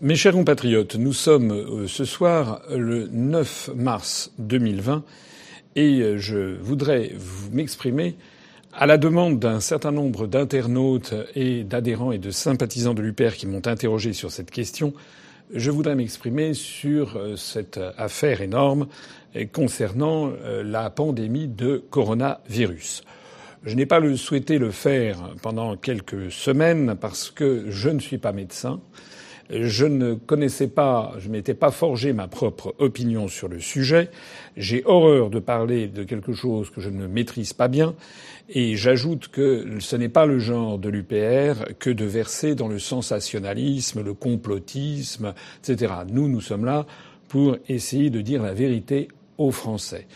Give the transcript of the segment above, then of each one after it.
Mes chers compatriotes, nous sommes euh, ce soir le 9 mars 2020 et euh, je voudrais vous m'exprimer à la demande d'un certain nombre d'internautes et d'adhérents et de sympathisants de l'UPR qui m'ont interrogé sur cette question. Je voudrais m'exprimer sur euh, cette affaire énorme concernant la pandémie de coronavirus. Je n'ai pas souhaité le faire pendant quelques semaines parce que je ne suis pas médecin. Je ne connaissais pas, je m'étais pas forgé ma propre opinion sur le sujet. J'ai horreur de parler de quelque chose que je ne maîtrise pas bien. Et j'ajoute que ce n'est pas le genre de l'UPR que de verser dans le sensationnalisme, le complotisme, etc. Nous, nous sommes là pour essayer de dire la vérité aux Français.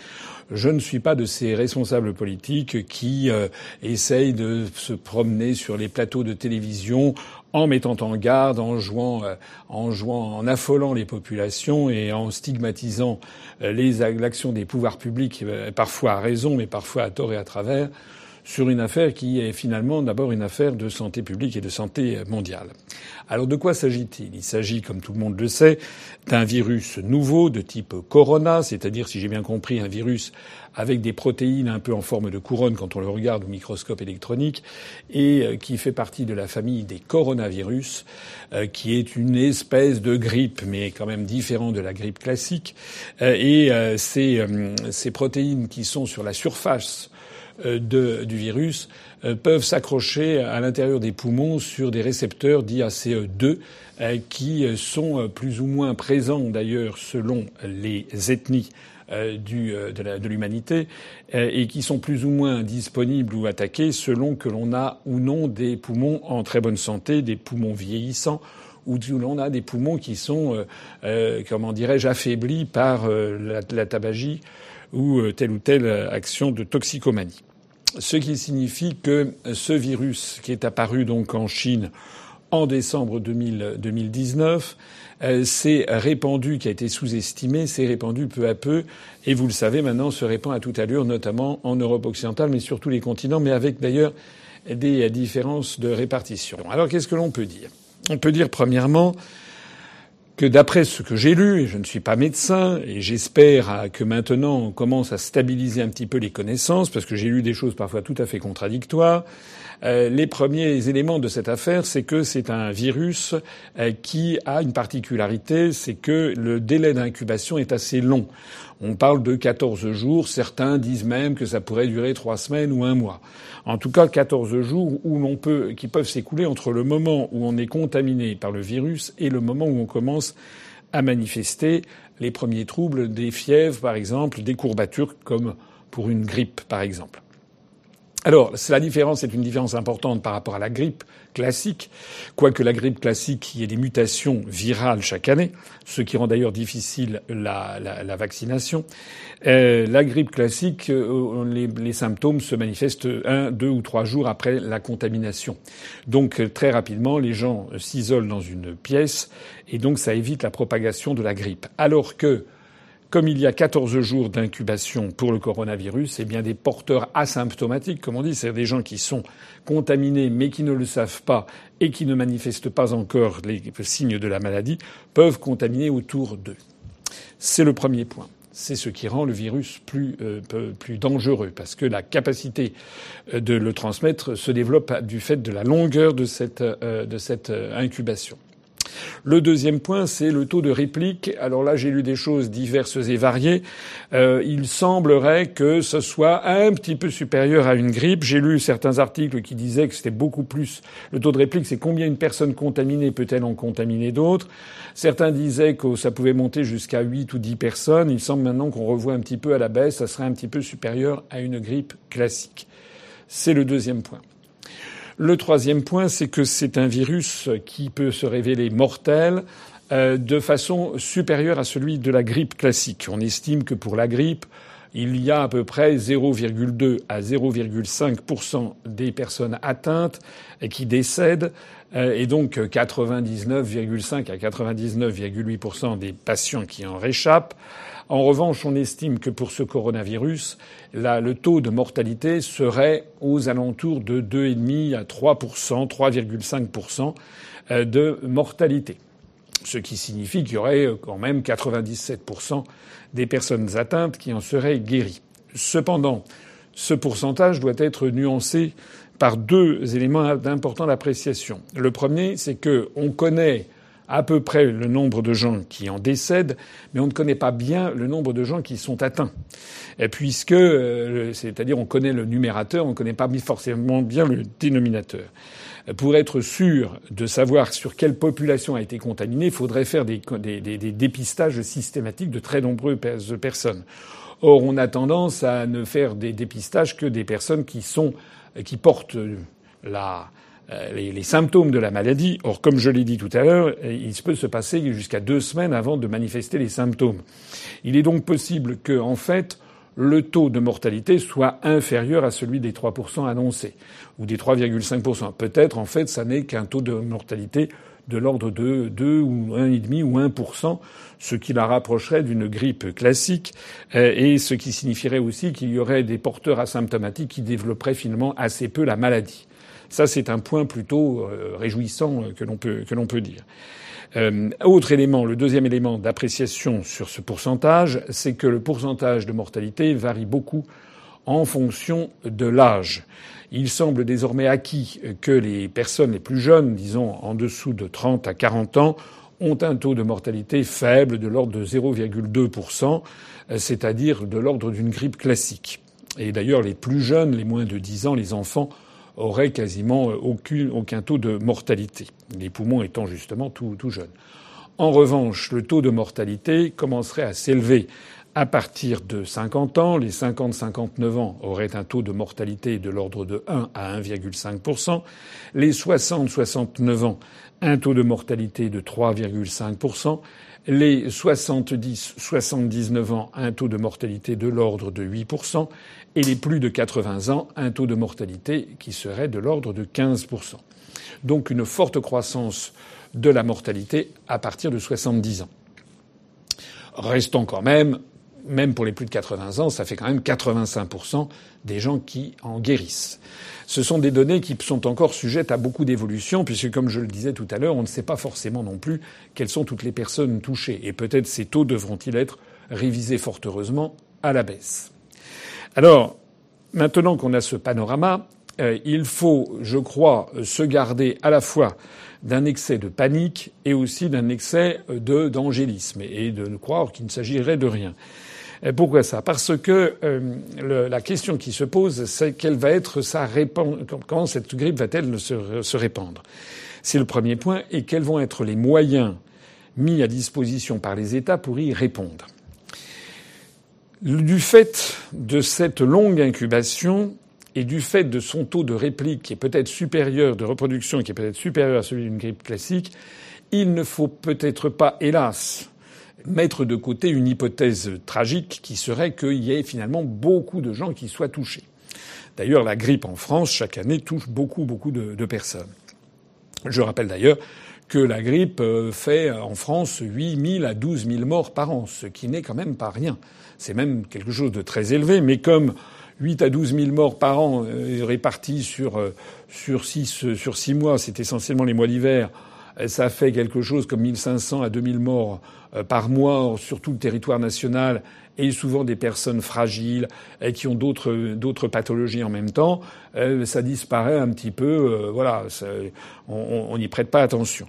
Je ne suis pas de ces responsables politiques qui euh, essayent de se promener sur les plateaux de télévision en mettant en garde, en jouant, euh, en jouant, en affolant les populations et en stigmatisant euh, l'action des pouvoirs publics, euh, parfois à raison, mais parfois à tort et à travers, sur une affaire qui est finalement d'abord une affaire de santé publique et de santé mondiale. Alors de quoi s'agit-il? Il s'agit, comme tout le monde le sait, d'un virus nouveau de type corona, c'est-à-dire, si j'ai bien compris, un virus avec des protéines un peu en forme de couronne quand on le regarde au microscope électronique, et euh, qui fait partie de la famille des coronavirus, euh, qui est une espèce de grippe, mais quand même différent de la grippe classique. Euh, et ces, ces protéines qui sont sur la surface euh, du virus euh, peuvent s'accrocher à l'intérieur des poumons sur des récepteurs dits ACE2 euh, qui sont plus ou moins présents d'ailleurs selon les ethnies du, de l'humanité et qui sont plus ou moins disponibles ou attaqués selon que l'on a ou non des poumons en très bonne santé, des poumons vieillissants ou l'on a des poumons qui sont, comment dirais-je, affaiblis par la, la, tabagie ou telle ou telle action de toxicomanie ce qui signifie que ce virus qui est apparu donc en Chine en décembre 2019 euh, s'est répandu, qui a été sous-estimé, s'est répandu peu à peu, et vous le savez maintenant, se répand à toute allure, notamment en Europe occidentale, mais sur tous les continents, mais avec d'ailleurs des différences de répartition. Alors qu'est-ce que l'on peut dire? On peut dire premièrement que d'après ce que j'ai lu, et je ne suis pas médecin, et j'espère que maintenant on commence à stabiliser un petit peu les connaissances, parce que j'ai lu des choses parfois tout à fait contradictoires, les premiers éléments de cette affaire, c'est que c'est un virus euh, qui a une particularité, c'est que le délai d'incubation est assez long. On parle de 14 jours. Certains disent même que ça pourrait durer trois semaines ou un mois. En tout cas, 14 jours où l'on peut, qui peuvent s'écouler entre le moment où on est contaminé par le virus et le moment où on commence à manifester les premiers troubles, des fièvres, par exemple, des courbatures, comme pour une grippe, par exemple. Alors, la différence est une différence importante par rapport à la grippe classique, quoique la grippe classique, y ait des mutations virales chaque année, ce qui rend d'ailleurs difficile la, vaccination. Euh, la grippe classique, euh, les, symptômes se manifestent un, deux ou trois jours après la contamination. Donc très rapidement, les gens s'isolent dans une pièce et donc ça évite la propagation de la grippe. Alors que comme il y a 14 jours d'incubation pour le coronavirus, c'est bien des porteurs asymptomatiques, comme on dit, c'est-à-dire des gens qui sont contaminés mais qui ne le savent pas et qui ne manifestent pas encore les signes de la maladie, peuvent contaminer autour d'eux. C'est le premier point. C'est ce qui rend le virus plus, euh, plus dangereux, parce que la capacité euh, de le transmettre se développe du fait de la longueur de cette, euh, de cette incubation. Le deuxième point, c'est le taux de réplique. Alors là, j'ai lu des choses diverses et variées. Euh, il semblerait que ce soit un petit peu supérieur à une grippe. J'ai lu certains articles qui disaient que c'était beaucoup plus. Le taux de réplique, c'est combien une personne contaminée peut-elle en contaminer d'autres. Certains disaient que ça pouvait monter jusqu'à 8 ou 10 personnes. Il semble maintenant qu'on revoit un petit peu à la baisse. Ça serait un petit peu supérieur à une grippe classique. C'est le deuxième point. Le troisième point, c'est que c'est un virus qui peut se révéler mortel euh, de façon supérieure à celui de la grippe classique. On estime que pour la grippe, il y a à peu près 0,2 à 0,5% des personnes atteintes qui décèdent, euh, et donc 99,5 à 99,8% des patients qui en réchappent. En revanche, on estime que pour ce coronavirus, le taux de mortalité serait aux alentours de 2,5 à 3% 3,5% euh, de mortalité. ce qui signifie qu'il y aurait quand même 97% des personnes atteintes qui en seraient guéries. Cependant, ce pourcentage doit être nuancé par deux éléments d'importante d'appréciation. Le premier, c'est que on connaît à peu près le nombre de gens qui en décèdent, mais on ne connaît pas bien le nombre de gens qui sont atteints. puisque, euh, c'est-à-dire on connaît le numérateur, on ne connaît pas forcément bien le dénominateur. Pour être sûr de savoir sur quelle population a été contaminée, il faudrait faire des, des, des dépistages systématiques de très nombreuses personnes. Or, on a tendance à ne faire des dépistages que des personnes qui sont qui portent la, les, les, symptômes de la maladie. Or, comme je l'ai dit tout à l'heure, il peut se passer jusqu'à deux semaines avant de manifester les symptômes. Il est donc possible que, en fait, le taux de mortalité soit inférieur à celui des 3% annoncés, ou des 3,5%. Peut-être, en fait, ça n'est qu'un taux de mortalité de l'ordre de 2 ou 1,5 ou 1%, ce qui la rapprocherait d'une grippe classique, euh, et ce qui signifierait aussi qu'il y aurait des porteurs asymptomatiques qui développeraient finalement assez peu la maladie. Ça, c'est un point plutôt euh, réjouissant euh, que l'on peut, que l'on peut dire. Euh, autre élément, le deuxième élément d'appréciation sur ce pourcentage, c'est que le pourcentage de mortalité varie beaucoup en fonction de l'âge. Il semble désormais acquis que les personnes les plus jeunes, disons en dessous de 30 à 40 ans, ont un taux de mortalité faible de l'ordre de 0,2%, c'est-à-dire de l'ordre d'une grippe classique. Et d'ailleurs, les plus jeunes, les moins de 10 ans, les enfants, aurait quasiment aucun, aucun taux de mortalité, les poumons étant justement tout, tout jeunes. En revanche, le taux de mortalité commencerait à s'élever à partir de 50 ans. Les 50-59 ans auraient un taux de mortalité de l'ordre de 1 à 1,5% Les 60-69 ans, un taux de mortalité de 3,5 les 70-79 ans, un taux de mortalité de l'ordre de 8%, et les plus de 80 ans, un taux de mortalité qui serait de l'ordre de 15%. Donc une forte croissance de la mortalité à partir de 70 ans. Restons quand même, même pour les plus de 80 ans, ça fait quand même 85% des gens qui en guérissent. Ce sont des données qui sont encore sujettes à beaucoup d'évolutions, puisque, comme je le disais tout à l'heure, on ne sait pas forcément non plus quelles sont toutes les personnes touchées. Et peut-être ces taux devront-ils être révisés fort heureusement à la baisse. Alors, maintenant qu'on a ce panorama, euh, il faut, je crois, se garder à la fois d'un excès de panique et aussi d'un excès d'angélisme et de croire qu'il ne s'agirait de rien. Pourquoi ça? Parce que euh, la question qui se pose, c'est quelle va être sa répandance, comment cette grippe va-t-elle se, se répandre? C'est le premier point. Et quels vont être les moyens mis à disposition par les États pour y répondre? Du fait de cette longue incubation et du fait de son taux de réplique qui est peut-être supérieur, de reproduction qui est peut-être supérieur à celui d'une grippe classique, il ne faut peut-être pas, hélas, mettre de côté une hypothèse tragique qui serait qu'il y ait finalement beaucoup de gens qui soient touchés. D'ailleurs, la grippe en France, chaque année, touche beaucoup, beaucoup de, de personnes. Je rappelle d'ailleurs que la grippe euh, fait en France 8 000 à 12 000 morts par an, ce qui n'est quand même pas rien. C'est même quelque chose de très élevé, mais comme 8 à 12 000 morts par an euh, répartis sur, euh, sur, 6, sur 6 mois, c'est essentiellement les mois d'hiver, euh, ça fait quelque chose comme 1500 à 2000 morts par mois sur tout le territoire national et souvent des personnes fragiles et qui ont d'autres d'autres pathologies en même temps, ça disparaît un petit peu. voilà, on n'y prête pas attention.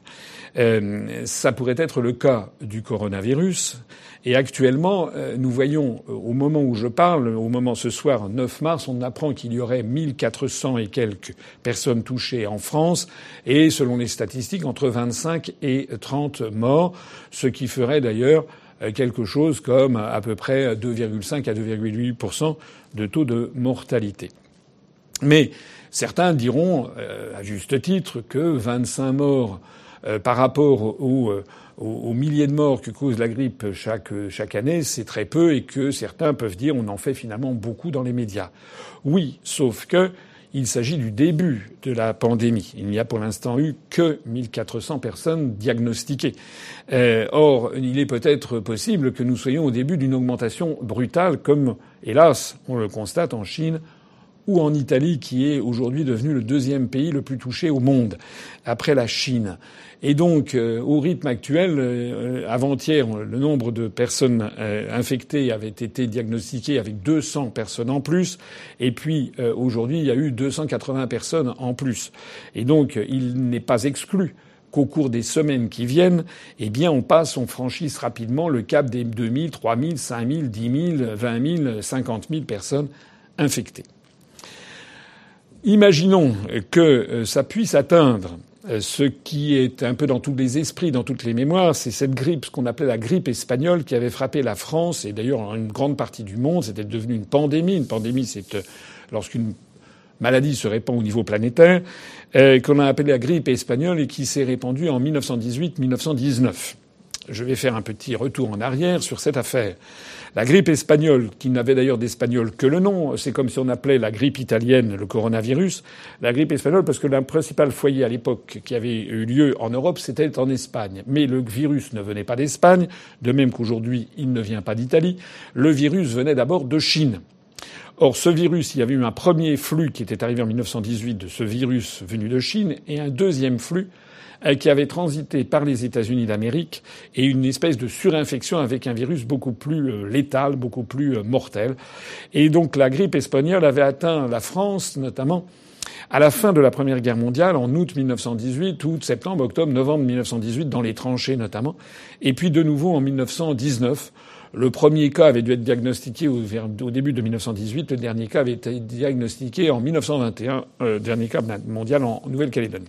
ça pourrait être le cas du coronavirus. Et actuellement, euh, nous voyons, euh, au moment où je parle, au moment ce soir, 9 mars, on apprend qu'il y aurait 1400 et quelques personnes touchées en France, et selon les statistiques, entre 25 et 30 morts, ce qui ferait d'ailleurs euh, quelque chose comme à peu près 2,5 à 2,8% de taux de mortalité. Mais certains diront, à juste titre, que 25 morts par rapport aux aux, milliers de morts que cause la grippe chaque, chaque année, c'est très peu et que certains peuvent dire on en fait finalement beaucoup dans les médias. Oui, sauf que il s'agit du début de la pandémie. Il n'y a pour l'instant eu que 1400 personnes diagnostiquées. Euh, or, il est peut-être possible que nous soyons au début d'une augmentation brutale, comme, hélas, on le constate en Chine ou en Italie, qui est aujourd'hui devenu le deuxième pays le plus touché au monde, après la Chine. Et donc, euh, au rythme actuel, euh, avant-hier, le nombre de personnes euh, infectées avait été diagnostiqué avec 200 personnes en plus. Et puis, aujourd'hui, il y a eu 280 personnes en plus. Et donc, il n'est pas exclu qu'au cours des semaines qui viennent, eh bien, on passe, on franchisse rapidement le cap des 2000, 3000, 5000, 10 000, 20 000, 50 000 personnes infectées. Imaginons que ça puisse atteindre euh, ce qui est un peu dans tous les esprits, dans toutes les mémoires, c'est cette grippe, ce qu'on appelait la grippe espagnole, qui avait frappé la France et d'ailleurs une grande partie du monde. C'était devenu une pandémie. Une pandémie, c'est euh, lorsqu'une maladie se répand au niveau planétaire, euh, qu'on a appelé la grippe espagnole et qui s'est répandue en 1918-1919. Je vais faire un petit retour en arrière sur cette affaire. La grippe espagnole, qui n'avait d'ailleurs d'espagnol que le nom, c'est comme si on appelait la grippe italienne le coronavirus. La grippe espagnole, parce que le principal foyer à l'époque qui avait eu lieu en Europe, c'était en Espagne. Mais le virus ne venait pas d'Espagne, de même qu'aujourd'hui, il ne vient pas d'Italie. Le virus venait d'abord de Chine. Or, ce virus, il y avait eu un premier flux qui était arrivé en 1918 de ce virus venu de Chine et un deuxième flux qui avait transité par les États-Unis d'Amérique et une espèce de surinfection avec un virus beaucoup plus euh, létal, beaucoup plus euh, mortel. Et donc la grippe espagnole avait atteint la France notamment à la fin de la Première Guerre mondiale, en août 1918, août, septembre, octobre, novembre 1918, dans les tranchées notamment, et puis de nouveau en 1919. Le premier cas avait dû être diagnostiqué au, début de 1918, le dernier cas avait été diagnostiqué en 1921, dernier cas mondial en Nouvelle-Calédonie.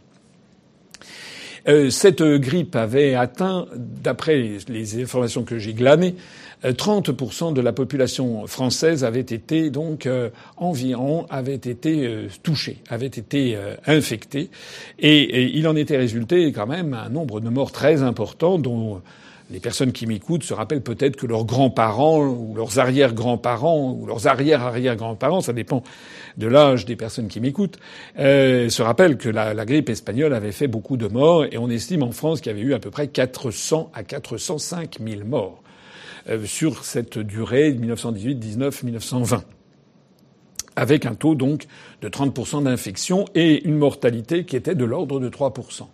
Euh, cette grippe avait atteint, d'après les informations que j'ai glanées, 30% euh, de la population française avait été donc euh, environ avait été touchée, avait été infectée, et, il en était résulté quand même un nombre de morts très important, dont les personnes qui m'écoutent se rappellent peut-être que leurs grands-parents ou leurs arrière-grands-parents ou leurs arrière-arrière-grands-parents, ça dépend de l'âge des personnes qui m'écoutent, euh, se rappellent que la, la, grippe espagnole avait fait beaucoup de morts et on estime en France qu'il y avait eu à peu près 400 à 405 000 morts euh, sur cette durée 1918, 19, 1920 avec un taux donc de 30% d'infection et une mortalité qui était de l'ordre de 3%.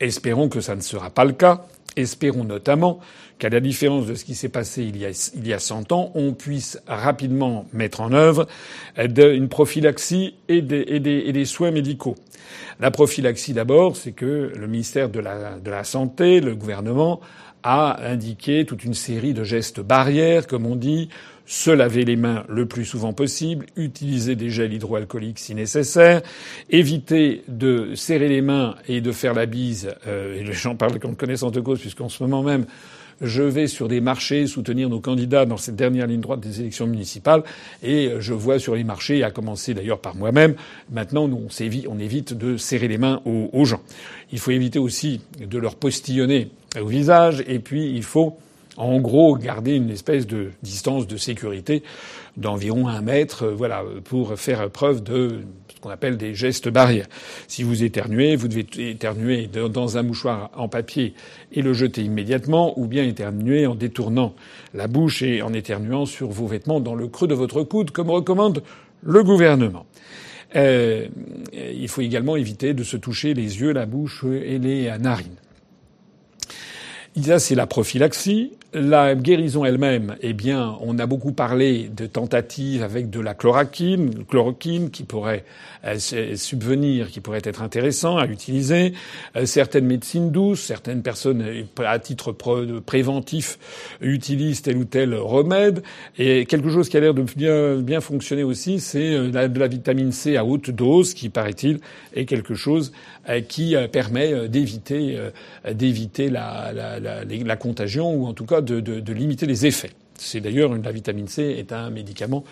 Espérons que ça ne sera pas le cas. Espérons notamment qu'à la différence de ce qui s'est passé il y, a, il y a 100 ans, on puisse rapidement mettre en œuvre une prophylaxie et des, et et des soins médicaux. La prophylaxie d'abord, c'est que le ministère de la Santé, le gouvernement, a indiqué toute une série de gestes barrières, comme on dit, se laver les mains le plus souvent possible, utiliser des gels hydroalcooliques si nécessaire, éviter de serrer les mains et de faire la bise, euh, et gens parlent comme connaissance de cause, puisqu'en ce moment même, je vais sur des marchés soutenir nos candidats dans cette dernière ligne droite des élections municipales et je vois sur les marchés, à commencer d'ailleurs par moi-même, maintenant nous, on, évite, de serrer les mains aux gens. Il faut éviter aussi de leur postillonner au visage et puis il faut en gros, garder une espèce de distance de sécurité d'environ un mètre, euh, voilà, pour faire preuve de ce qu'on appelle des gestes barrières. Si vous éternuez, vous devez éternuer dans un mouchoir en papier et le jeter immédiatement, ou bien éternuer en détournant la bouche et en éternuant sur vos vêtements dans le creux de votre coude, comme recommande le gouvernement. Euh, il faut également éviter de se toucher les yeux, la bouche et les narines. Ça, c'est la prophylaxie. La guérison elle-même, eh bien, on a beaucoup parlé de tentatives avec de la chloroquine, chloroquine qui pourrait euh, subvenir, qui pourrait être intéressant à utiliser. Euh, certaines médecines douces, certaines personnes euh, à titre préventif utilisent tel ou tel remède. Et quelque chose qui a l'air de bien, bien fonctionner aussi, c'est de la vitamine C à haute dose, qui paraît-il est quelque chose qui permet d'éviter d'éviter la, la, la, la contagion ou en tout cas de, de, de limiter les effets. C'est d'ailleurs la vitamine C est un médicament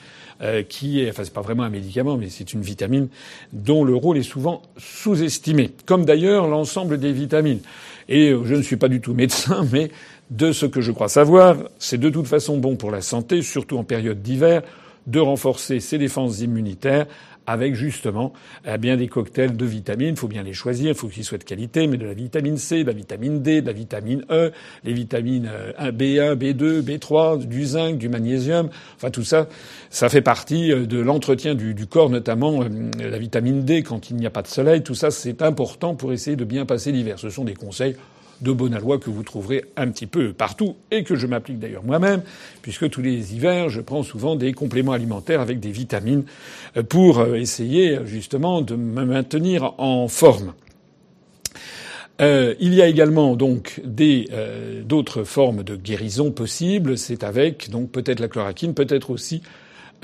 euh, qui est, enfin c'est pas vraiment un médicament, mais c'est une vitamine dont le rôle est souvent sous-estimé, comme d'ailleurs l'ensemble des vitamines. Et euh, je ne suis pas du tout médecin, mais de ce que je crois savoir, c'est de toute façon bon pour la santé, surtout en période d'hiver, de renforcer ses défenses immunitaires avec justement eh bien des cocktails de vitamines. Il faut bien les choisir, il faut qu'ils soient de qualité, mais de la vitamine C, de la vitamine D, de la vitamine E, les vitamines B1, B2, B3, du zinc, du magnésium. Enfin tout ça, ça fait partie euh, de l'entretien du, du, corps, notamment euh, la vitamine D quand il n'y a pas de soleil. Tout ça, c'est important pour essayer de bien passer l'hiver. Ce sont des conseils de Bonalois que vous trouverez un petit peu partout et que je m'applique d'ailleurs moi-même, puisque tous les hivers, je prends souvent des compléments alimentaires avec des vitamines euh, pour euh, essayer justement de me maintenir en forme. Euh, il y a également donc des euh, d'autres formes de guérison possibles. C'est avec donc peut-être la chloroquine, peut-être aussi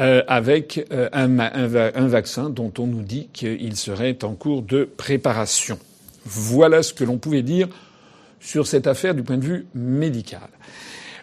avec un, vaccin dont on nous dit qu'il serait en cours de préparation. Voilà ce que l'on pouvait dire sur cette affaire du point de vue médical.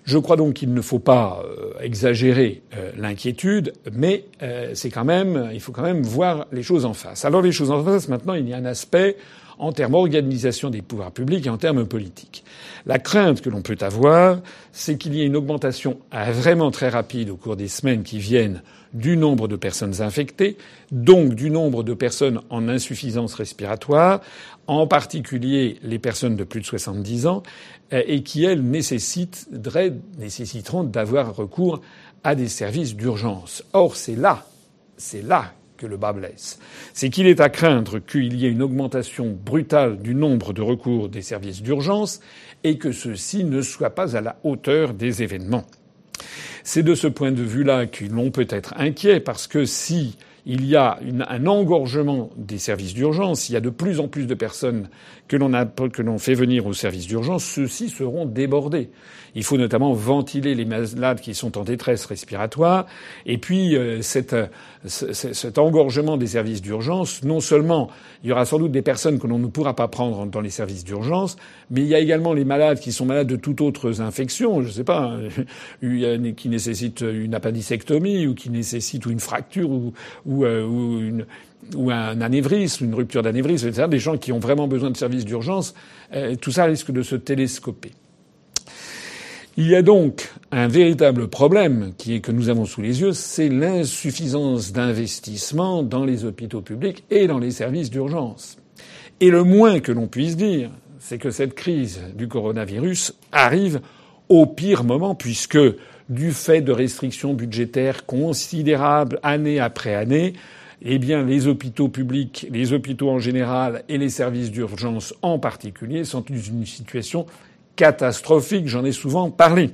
Je crois donc qu'il ne faut pas euh, exagérer euh, l'inquiétude, mais euh, c'est quand même, il faut quand même voir les choses en face. Alors les choses en face, maintenant, il y a un aspect en termes d'organisation des pouvoirs publics et en termes politiques. La crainte que l'on peut avoir, c'est qu'il y ait une augmentation vraiment très rapide au cours des semaines qui viennent du nombre de personnes infectées, donc du nombre de personnes en insuffisance respiratoire, en particulier les personnes de plus de 70 ans, euh, et qui, elles, nécessiteront d'avoir recours à des services d'urgence. Or, c'est là, c'est là que le bas blesse. C'est qu'il est à craindre qu'il y ait une augmentation brutale du nombre de recours des services d'urgence et que ceux-ci ne soient pas à la hauteur des événements. C'est de ce point de vue-là que l'on peut être inquiet parce que si il y a un engorgement des services d'urgence, il y a de plus en plus de personnes que l'on, fait venir aux services d'urgence, ceux-ci seront débordés. Il faut notamment ventiler les malades qui sont en détresse respiratoire. Et puis, euh, euh, cet engorgement des services d'urgence, non seulement il y aura sans doute des personnes que l'on ne pourra pas prendre dans les services d'urgence, mais il y a également les malades qui sont malades de toutes autres infections, je ne sais pas, qui nécessitent une appendicectomie ou qui nécessitent une fracture ou, euh, ou une ou un anévrisme, une rupture d'anévrisme, etc., des gens qui ont vraiment besoin de services d'urgence, tout ça risque de se télescoper. Il y a donc un véritable problème qui est que nous avons sous les yeux, c'est l'insuffisance d'investissement dans les hôpitaux publics et dans les services d'urgence. Et le moins que l'on puisse dire, c'est que cette crise du coronavirus arrive au pire moment puisque du fait de restrictions budgétaires considérables année après année, eh bien, les hôpitaux publics, les hôpitaux en général et les services d'urgence en particulier sont dans une situation catastrophique, j'en ai souvent parlé.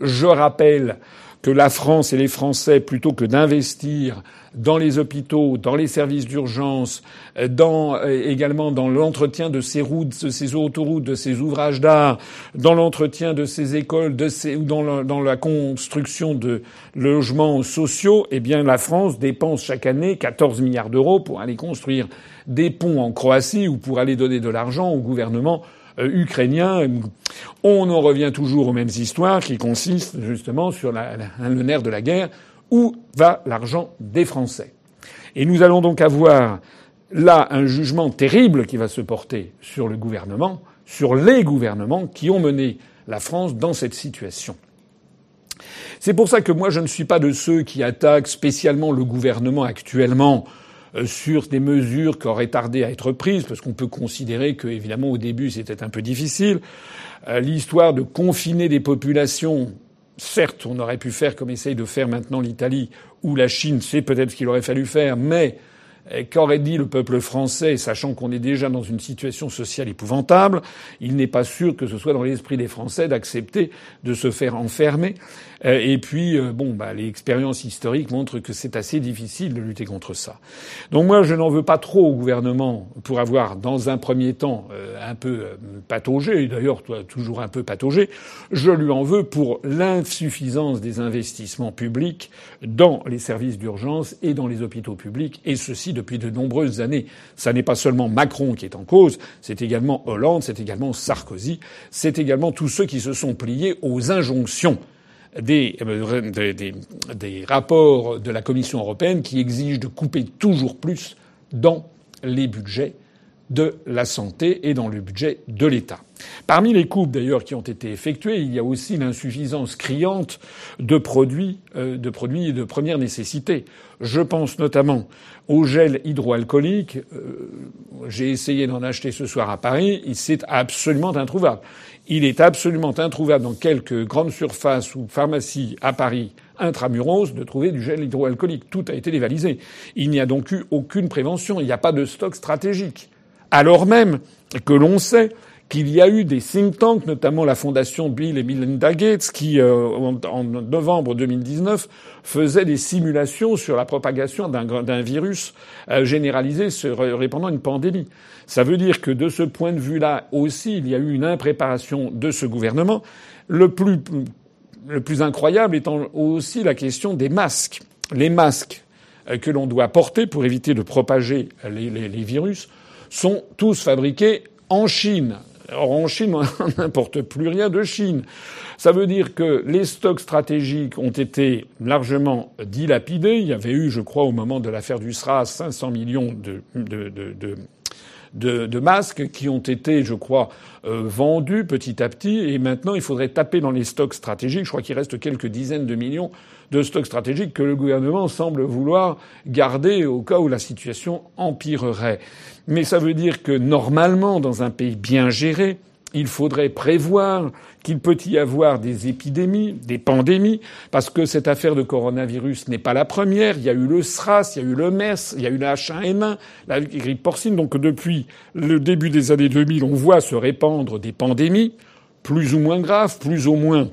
Je rappelle que la France et les Français, plutôt que d'investir dans les hôpitaux, dans les services d'urgence, dans, euh, également dans l'entretien de ces routes, de ces autoroutes, de ces ouvrages d'art, dans l'entretien de ces écoles, ou dans la, dans la construction de logements sociaux, eh bien, la France dépense chaque année 14 milliards d'euros pour aller construire des ponts en Croatie ou pour aller donner de l'argent au gouvernement ukrainien. On en revient toujours aux mêmes histoires qui consistent justement sur le nerf de la guerre. Où va l'argent des Français? Et nous allons donc avoir là un jugement terrible qui va se porter sur le gouvernement, sur les gouvernements qui ont mené la France dans cette situation. C'est pour ça que moi je ne suis pas de ceux qui attaquent spécialement le gouvernement actuellement euh, sur des mesures qui auraient tardé à être prises, parce qu'on peut considérer que, évidemment, au début, c'était un peu difficile. Euh, l'histoire de confiner des populations, certes, on aurait pu faire comme essaye de faire maintenant l'Italie ou la Chine, c'est peut-être ce qu'il aurait fallu faire, mais qu'aurait dit le peuple français, sachant qu'on est déjà dans une situation sociale épouvantable? Il n'est pas sûr que ce soit dans l'esprit des Français d'accepter de se faire enfermer. Euh, et puis, euh, bon, bah, l'expérience historique montre que c'est assez difficile de lutter contre ça. Donc moi, je n'en veux pas trop au gouvernement pour avoir, dans un premier temps, euh, un peu pataugé, d'ailleurs toujours un peu pataugé. Je lui en veux pour l'insuffisance des investissements publics dans les services d'urgence et dans les hôpitaux publics, et ceci depuis de nombreuses années. Ça n'est pas seulement Macron qui est en cause, c'est également Hollande, c'est également Sarkozy, c'est également tous ceux qui se sont pliés aux injonctions des, euh, des, des, rapports de la Commission européenne qui exigent de couper toujours plus dans les budgets de la santé et dans le budget de l'État. Parmi les coupes d'ailleurs qui ont été effectuées, il y a aussi l'insuffisance criante de produits, euh, de produits de première nécessité. Je pense notamment au gel hydroalcoolique. Euh, j'ai essayé d'en acheter ce soir à Paris. C'est absolument introuvable. Il est absolument introuvable dans quelques grandes surfaces ou pharmacies à Paris intramuros de trouver du gel hydroalcoolique. Tout a été dévalisé. Il n'y a donc eu aucune prévention. Il n'y a pas de stock stratégique. Alors même que l'on sait qu'il y a eu des think tanks, notamment la fondation Bill et Melinda Gates, qui, euh, en, novembre 2019, faisaient des simulations sur la propagation d'un virus euh, généralisé se répandant une pandémie. Ça veut dire que de ce point de vue-là aussi, il y a eu une impréparation de ce gouvernement. Le plus, le plus incroyable étant aussi la question des masques. Les masques euh, que l'on doit porter pour éviter de propager les virus sont tous fabriqués en Chine. Or, en Chine, on n'importe plus rien de Chine. Ça veut dire que les stocks stratégiques ont été largement dilapidés. Il y avait eu, je crois, au moment de l'affaire du SRAS, 500 millions de, de masques qui ont été, je crois, euh, vendus petit à petit. Et maintenant, il faudrait taper dans les stocks stratégiques. Je crois qu'il reste quelques dizaines de millions de stocks stratégiques que le gouvernement semble vouloir garder au cas où la situation empirerait. Mais ça veut dire que normalement, dans un pays bien géré, il faudrait prévoir qu'il peut y avoir des épidémies, des pandémies, parce que cette affaire de coronavirus n'est pas la première. Il y a eu le SRAS, il y a eu le MERS, il y a eu la H1N1, la grippe porcine. Donc depuis le début des années 2000, on voit se répandre des pandémies, plus ou moins graves, plus ou moins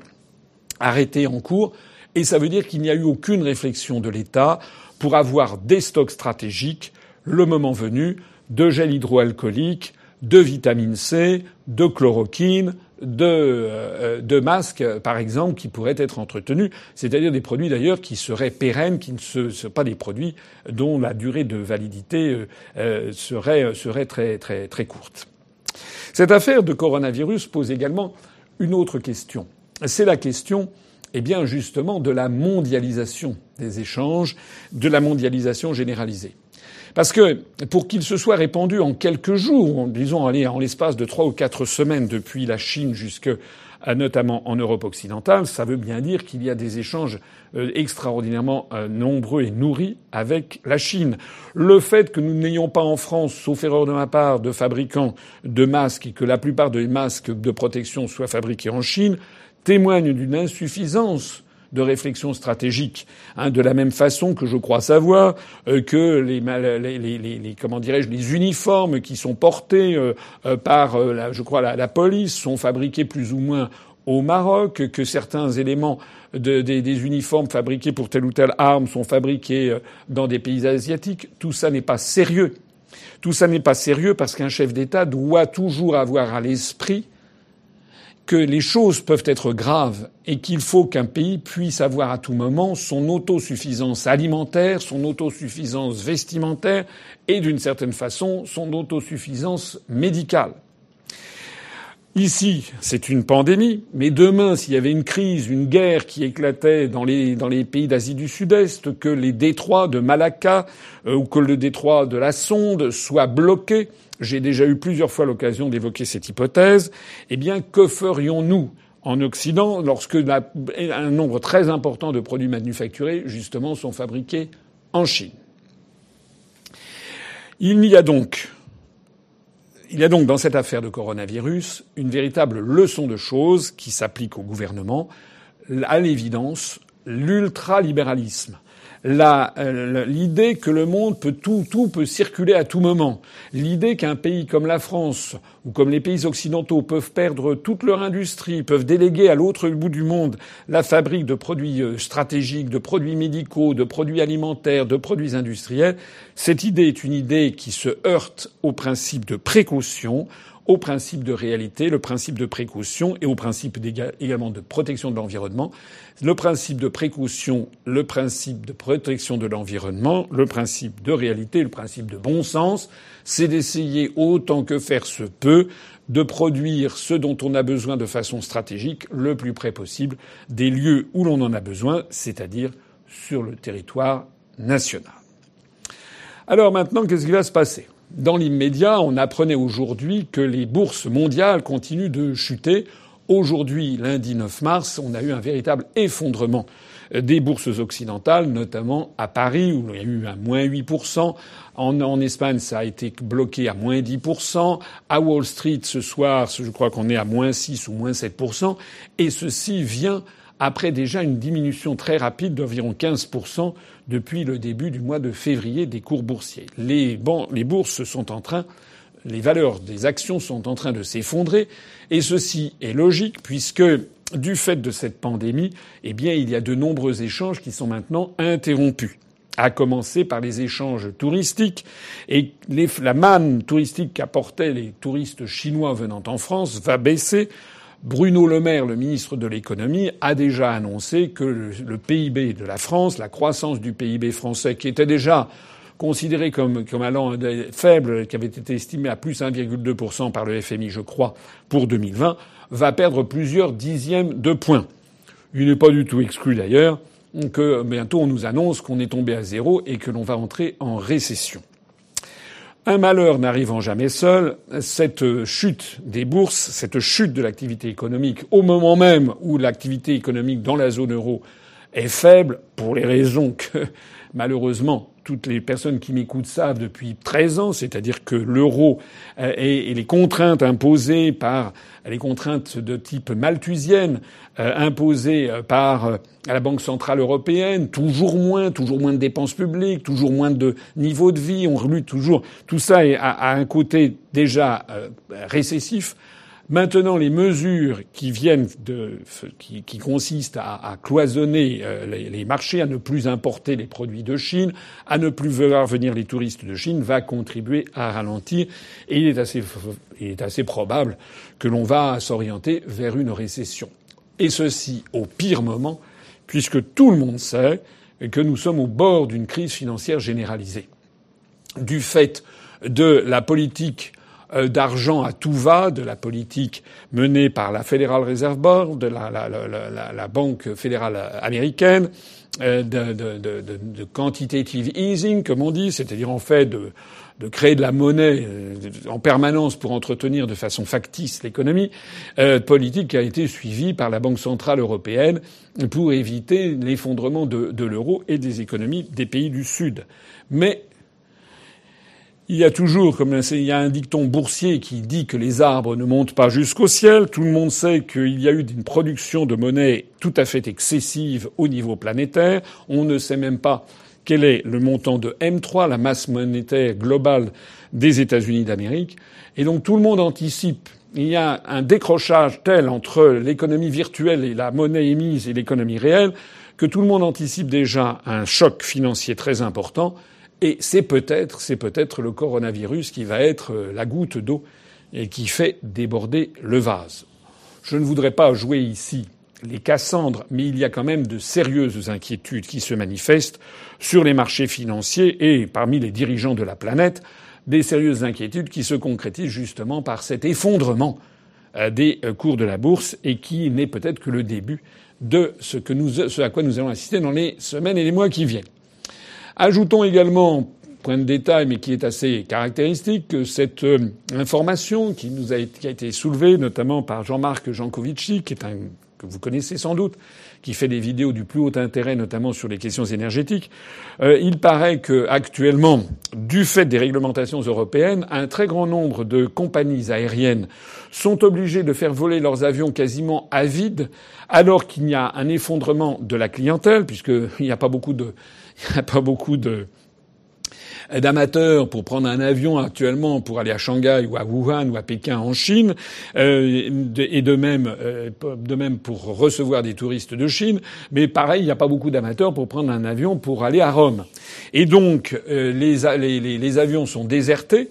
arrêtées en cours. Et ça veut dire qu'il n'y a eu aucune réflexion de l'État pour avoir des stocks stratégiques, le moment venu, de gel hydroalcoolique, de vitamine C, de chloroquine, de, euh, de masques, par exemple, qui pourraient être entretenus, c'est-à-dire des produits d'ailleurs qui seraient pérennes, qui ne sont pas des produits dont la durée de validité euh, euh, serait, serait très, très, très courte. Cette affaire de coronavirus pose également une autre question. C'est la question, eh bien, justement, de la mondialisation des échanges, de la mondialisation généralisée. Parce que pour qu'il se soit répandu en quelques jours, disons en l'espace de trois ou quatre semaines depuis la Chine jusque notamment en Europe occidentale, ça veut bien dire qu'il y a des échanges euh, extraordinairement euh, nombreux et nourris avec la Chine. Le fait que nous n'ayons pas en France, sauf erreur de ma part, de fabricants de masques et que la plupart des masques de protection soient fabriqués en Chine témoigne d'une insuffisance de réflexion stratégique. Hein, de la même façon que je crois savoir euh, que les, les, comment dirais-je les uniformes qui sont portés euh, euh, par la, je crois la, police sont fabriqués plus ou moins au Maroc, que certains éléments de, des, des, uniformes fabriqués pour telle ou telle arme sont fabriqués dans des pays asiatiques. Tout ça n'est pas sérieux. Tout ça n'est pas sérieux parce qu'un chef d'État doit toujours avoir à l'esprit que les choses peuvent être graves et qu'il faut qu'un pays puisse avoir à tout moment son autosuffisance alimentaire, son autosuffisance vestimentaire et d'une certaine façon son autosuffisance médicale. Ici, c'est une pandémie, mais demain, s'il y avait une crise, une guerre qui éclatait dans les, dans les pays d'Asie du Sud-Est, que les détroits de Malacca euh, ou que le détroit de la Sonde soient bloqués, j'ai déjà eu plusieurs fois l'occasion d'évoquer cette hypothèse. Eh bien, que ferions-nous en Occident lorsque un nombre très important de produits manufacturés, justement, sont fabriqués en Chine? Il y a donc il y a donc dans cette affaire de coronavirus une véritable leçon de choses qui s'applique au gouvernement. À l'évidence, l'ultralibéralisme l'idée que le monde peut tout, tout peut circuler à tout moment, l'idée qu'un pays comme la France ou comme les pays occidentaux peuvent perdre toute leur industrie, peuvent déléguer à l'autre bout du monde la fabrique de produits euh, stratégiques, de produits médicaux, de produits alimentaires, de produits industriels, cette idée est une idée qui se heurte au principe de précaution, au principe de réalité, le principe de précaution et au principe également de protection de l'environnement. Le principe de précaution, le principe de protection de l'environnement, le principe de réalité, le principe de bon sens, c'est d'essayer autant que faire se peut de produire ce dont on a besoin de façon stratégique le plus près possible des lieux où l'on en a besoin, c'est-à-dire sur le territoire national. Alors maintenant, qu'est-ce qui va se passer? Dans l'immédiat, on apprenait aujourd'hui que les bourses mondiales continuent de chuter. Aujourd'hui, lundi 9 mars, on a eu un véritable effondrement des bourses occidentales, notamment à Paris, où il y a eu un moins 8%. En, Espagne, ça a été bloqué à moins 10%. À Wall Street, ce soir, je crois qu'on est à moins 6 ou moins 7%. Et ceci vient après déjà une diminution très rapide d'environ 15% depuis le début du mois de février des cours boursiers. Les, bourses sont en train les valeurs des actions sont en train de s'effondrer, et ceci est logique puisque du fait de cette pandémie, eh bien, il y a de nombreux échanges qui sont maintenant interrompus à commencer par les échanges touristiques et la manne touristique qu'apportaient les touristes chinois venant en France va baisser Bruno Le Maire, le ministre de l'économie, a déjà annoncé que le, PIB de la France, la croissance du PIB français, qui était déjà considéré comme, allant faible, qui avait été estimé à plus 1,2% par le FMI, je crois, pour 2020, va perdre plusieurs dixièmes de points. Il n'est pas du tout exclu d'ailleurs que bientôt on nous annonce qu'on est tombé à zéro et que l'on va entrer en récession. Un malheur n'arrivant jamais seul, cette chute des bourses, cette chute de l'activité économique, au moment même où l'activité économique dans la zone euro est faible, pour les raisons que, malheureusement, toutes les personnes qui m'écoutent savent depuis 13 ans, c'est-à-dire que l'euro euh, et les contraintes imposées par les contraintes de type malthusienne euh, imposées euh, par la Banque centrale européenne, toujours moins, toujours moins de dépenses publiques, toujours moins de niveau de vie, on remue toujours. Tout ça a un côté déjà récessif. Maintenant, les mesures qui viennent qui, consistent à, cloisonner euh, les, marchés, à ne plus importer les produits de Chine, à ne plus voir venir les touristes de Chine, va contribuer à ralentir. Et il est assez, probable que l'on va s'orienter vers une récession. Et ceci au pire moment, puisque tout le monde sait que nous sommes au bord d'une crise financière généralisée. Du fait de la politique d'argent à tout va de la politique menée par la Federal Reserve Board, de la, la, la, la Banque fédérale américaine, euh, de, de, de, de, quantitative easing, comme on dit, c'est-à-dire en fait de, de créer de la monnaie euh, en permanence pour entretenir de façon factice l'économie, euh, politique qui a été suivie par la Banque centrale européenne pour éviter l'effondrement de, de l'euro et des économies des pays du Sud. Mais il y a toujours, comme il y a un dicton boursier qui dit que les arbres ne montent pas jusqu'au ciel. Tout le monde sait qu'il y a eu une production de monnaie tout à fait excessive au niveau planétaire. On ne sait même pas quel est le montant de M3, la masse monétaire globale des États-Unis d'Amérique. Et donc tout le monde anticipe. Il y a un décrochage tel entre l'économie virtuelle et la monnaie émise et l'économie réelle que tout le monde anticipe déjà un choc financier très important et c'est peut-être, c'est peut-être le coronavirus qui va être euh, la goutte d'eau et qui fait déborder le vase. Je ne voudrais pas jouer ici les Cassandres, mais il y a quand même de sérieuses inquiétudes qui se manifestent sur les marchés financiers et parmi les dirigeants de la planète, des sérieuses inquiétudes qui se concrétisent justement par cet effondrement euh, des euh, cours de la bourse et qui n'est peut-être que le début de ce, ce à quoi nous allons assister dans les semaines et les mois qui viennent. Ajoutons également, point de détail mais qui est assez caractéristique, que cette euh, information qui nous a, été soulevée notamment par Jean-Marc Jancovici, qui est un que vous connaissez sans doute, qui fait des vidéos du plus haut intérêt, notamment sur les questions énergétiques. Euh, il paraît que actuellement, du fait des réglementations européennes, un très grand nombre de compagnies aériennes sont obligées de faire voler leurs avions quasiment à vide, alors qu'il y a un effondrement de la clientèle, puisqu'il n'y a pas beaucoup de il n'y a pas beaucoup de d'amateurs pour prendre un avion actuellement pour aller à Shanghai ou à Wuhan ou à Pékin en Chine, euh, et de même, euh, de même pour recevoir des touristes de Chine. Mais pareil, il n'y a pas beaucoup d'amateurs pour prendre un avion pour aller à Rome. Et donc euh, les, les, les avions sont désertés.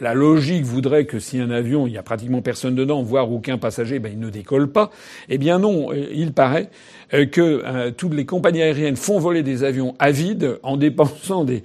La logique voudrait que si un avion, il y a pratiquement personne dedans, voire aucun passager, ben il ne décolle pas. Eh bien non, il paraît euh, que euh, toutes les compagnies aériennes font voler des avions à vide en dépensant des,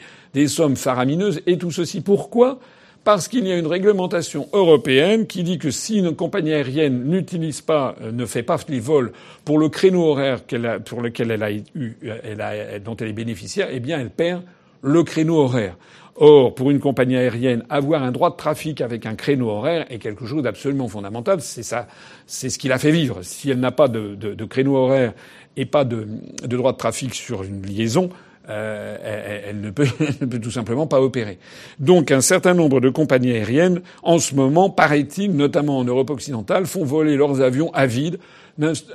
sommes faramineuses. Et tout ceci pourquoi? Parce qu'il y a une réglementation européenne qui dit que si une compagnie aérienne n'utilise pas, euh, ne fait pas les vols pour le créneau horaire pour lequel elle a eu, elle dont elle est bénéficiaire, eh bien elle perd le créneau horaire. Or, pour une compagnie aérienne, avoir un droit de trafic avec un créneau horaire est quelque chose d'absolument fondamental. C'est ça, c'est ce qui la fait vivre. Si elle n'a pas de, créneau horaire et pas de, droit de trafic sur une liaison, euh, elle, ne peut, elle, ne peut, tout simplement pas opérer. Donc un certain nombre de compagnies aériennes, en ce moment, paraît-il, notamment en Europe occidentale, font voler leurs avions à vide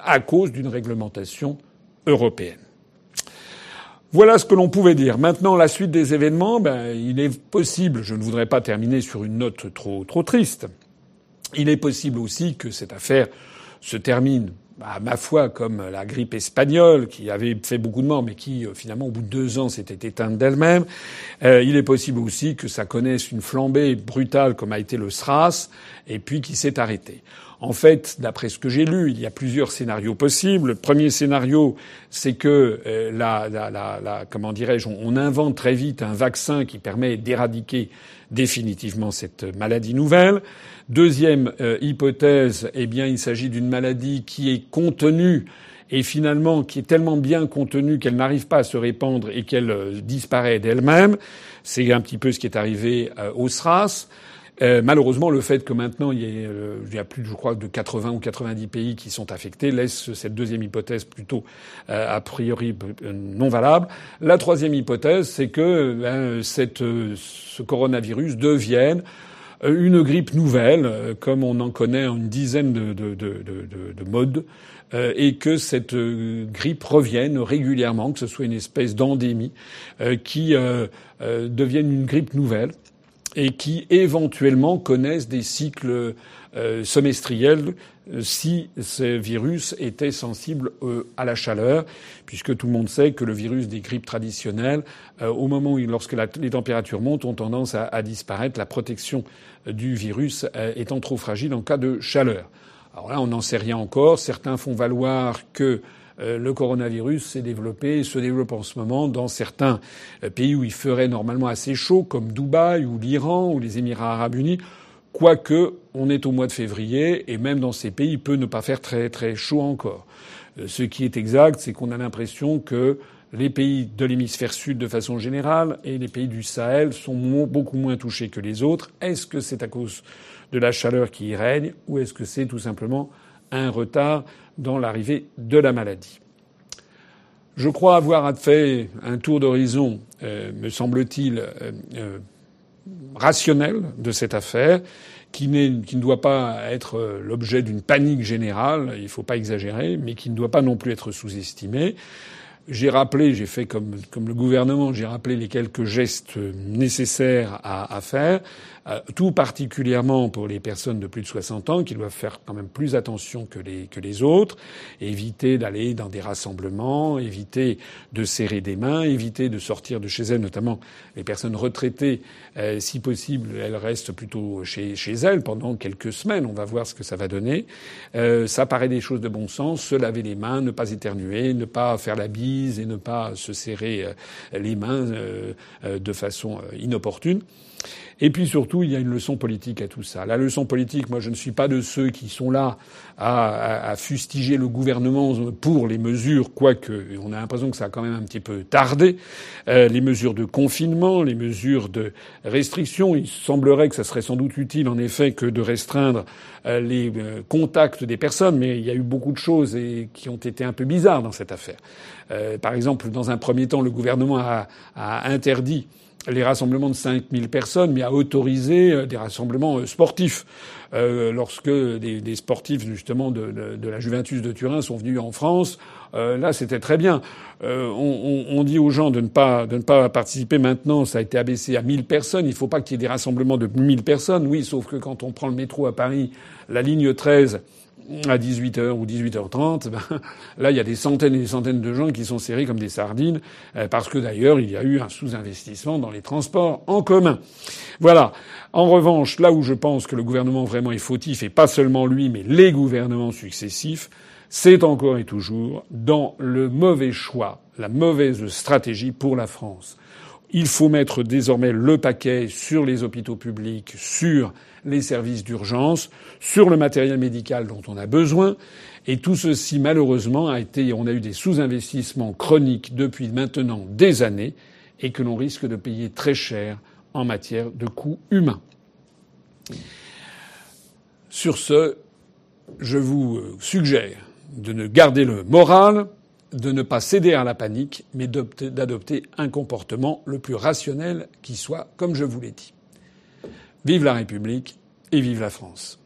à cause d'une réglementation européenne. Voilà ce que l'on pouvait dire. Maintenant, la suite des événements, ben, il est possible, je ne voudrais pas terminer sur une note trop, trop triste, il est possible aussi que cette affaire se termine, à ma foi, comme la grippe espagnole, qui avait fait beaucoup de morts, mais qui, euh, finalement, au bout de deux ans, s'était éteinte d'elle-même. Euh, il est possible aussi que ça connaisse une flambée brutale, comme a été le SRAS, et puis qui s'est arrêté. En fait, d'après ce que j'ai lu, il y a plusieurs scénarios possibles. Le premier scénario, c'est que euh, la, comment dirais-je, on, invente très vite un vaccin qui permet d'éradiquer définitivement cette maladie nouvelle. Deuxième euh, hypothèse, eh bien, il s'agit d'une maladie qui est contenue et finalement qui est tellement bien contenue qu'elle n'arrive pas à se répandre et qu'elle euh, disparaît d'elle-même. C'est un petit peu ce qui est arrivé au SRAS. Euh, malheureusement, le fait que maintenant il y, ait, euh, il y, a plus, je crois, de 80 ou 90 pays qui sont affectés laisse cette deuxième hypothèse plutôt euh, a priori non valable. La troisième hypothèse, c'est que ben, ce coronavirus devienne une grippe nouvelle, comme on en connaît une dizaine de modes, et que cette grippe revienne régulièrement, que ce soit une espèce d'endémie qui devienne une grippe nouvelle et qui éventuellement connaissent des cycles euh, semestriels euh, si ce virus était sensible euh, à la chaleur, puisque tout le monde sait que le virus des grippes traditionnelles, au moment où, lorsque les températures montent, ont tendance à, à disparaître, la protection du virus étant trop fragile en cas de chaleur. Alors là, on n'en sait rien encore. Certains font valoir que le coronavirus s'est développé, se développe en ce moment dans certains euh, pays où il ferait normalement assez chaud, comme Dubaï ou l'Iran ou les Émirats arabes unis. Quoique, on est au mois de février et même dans ces pays, il peut ne pas faire très très chaud encore. Euh, ce qui est exact, c'est qu'on a l'impression que les pays de l'hémisphère sud de façon générale et les pays du Sahel sont beaucoup moins touchés que les autres. Est-ce que c'est à cause de la chaleur qui y règne ou est-ce que c'est tout simplement un retard dans l'arrivée de la maladie. Je crois avoir fait un tour d'horizon, euh, me semble-t-il, euh, euh, rationnel de cette affaire, qui, qui, ne doit pas être l'objet d'une panique générale, il ne faut pas exagérer, mais qui ne doit pas non plus être sous-estimé. J'ai rappelé, j'ai fait comme, comme le gouvernement, j'ai rappelé les quelques gestes nécessaires à, à faire, euh, tout particulièrement pour les personnes de plus de 60 ans qui doivent faire quand même plus attention que les, que les autres, éviter d'aller dans des rassemblements, éviter de serrer des mains, éviter de sortir de chez elles, notamment les personnes retraitées, euh, si possible, elles restent plutôt chez, chez elles pendant quelques semaines. On va voir ce que ça va donner. Euh, ça paraît des choses de bon sens, se laver les mains, ne pas éternuer, ne pas faire la et ne pas se serrer euh, les mains euh, euh, de façon inopportune. Et puis surtout, il y a une leçon politique à tout ça. La leçon politique, moi, je ne suis pas de ceux qui sont là à, fustiger le gouvernement pour les mesures, quoique on a l'impression que ça a quand même un petit peu tardé. Euh, les mesures de confinement, les mesures de restriction. Il semblerait que ça serait sans doute utile, en effet, que de restreindre euh, les euh, contacts des personnes, mais il y a eu beaucoup de choses qui ont été un peu bizarres dans cette affaire. Par exemple, dans un premier temps, le gouvernement a, a interdit les rassemblements de 5000 personnes, mais à autoriser euh, des rassemblements euh, sportifs. Euh, lorsque des, des, sportifs justement de, de, de, la Juventus de Turin sont venus en France, euh, là c'était très bien. Euh, on, on, dit aux gens de ne pas de ne pas participer maintenant. Ça a été abaissé à 1000 personnes. Il ne faut pas qu'il y ait des rassemblements de 1000 personnes. Oui, sauf que quand on prend le métro à Paris, la ligne 13 à 18h ou 18h30, ben, là, il y a des centaines et des centaines de gens qui sont serrés comme des sardines, euh, parce que d'ailleurs, il y a eu un sous-investissement dans les transports en commun. Voilà. En revanche, là où je pense que le gouvernement vraiment est fautif, et pas seulement lui, mais les gouvernements successifs, c'est encore et toujours dans le mauvais choix, la mauvaise stratégie pour la France. Il faut mettre désormais le paquet sur les hôpitaux publics, sur les services d'urgence, sur le matériel médical dont on a besoin. Et tout ceci, malheureusement, a été, on a eu des sous-investissements chroniques depuis maintenant des années. et que l'on risque de payer très cher en matière de coûts humains. Sur ce, je vous suggère de ne garder le moral, de ne pas céder à la panique, mais d'adopter un comportement le plus rationnel qui soit, comme je vous l'ai dit. Vive la République et vive la France.